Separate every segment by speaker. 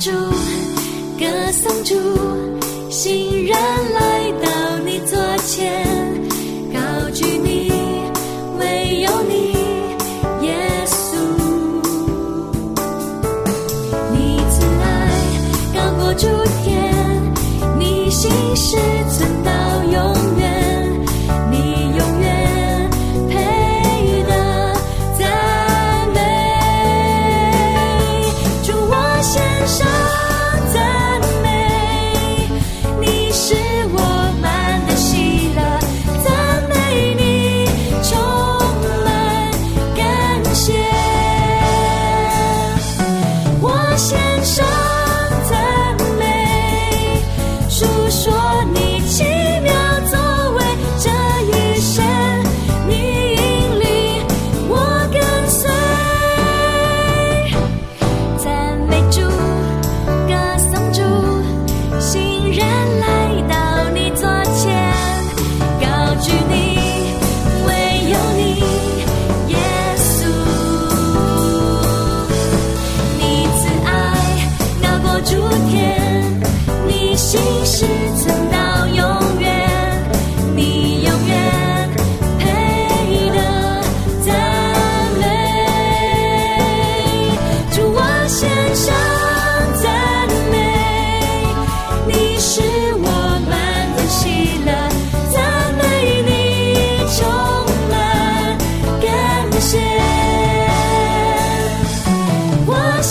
Speaker 1: 主，歌颂主，新人来到。人来到你座前，高举你，唯有你，耶稣。你慈爱绕过诸天，你心实曾到。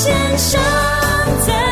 Speaker 1: 献上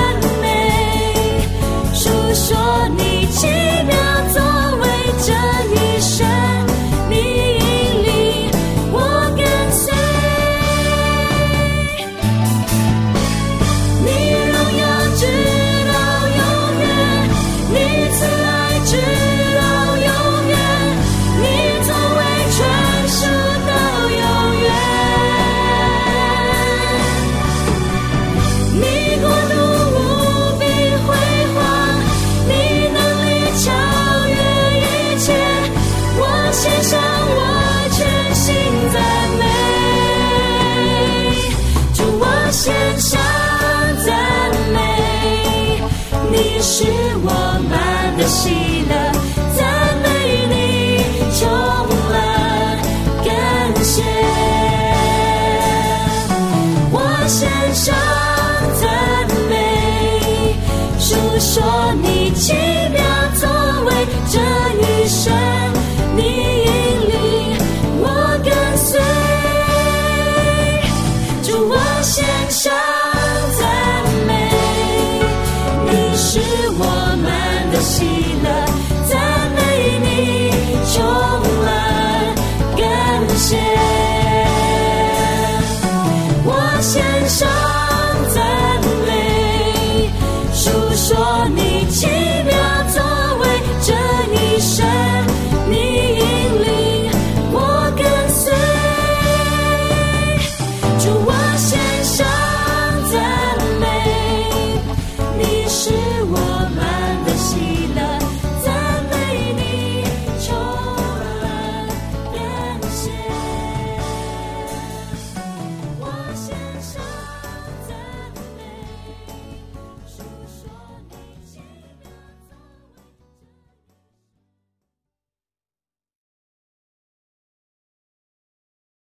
Speaker 1: 说你。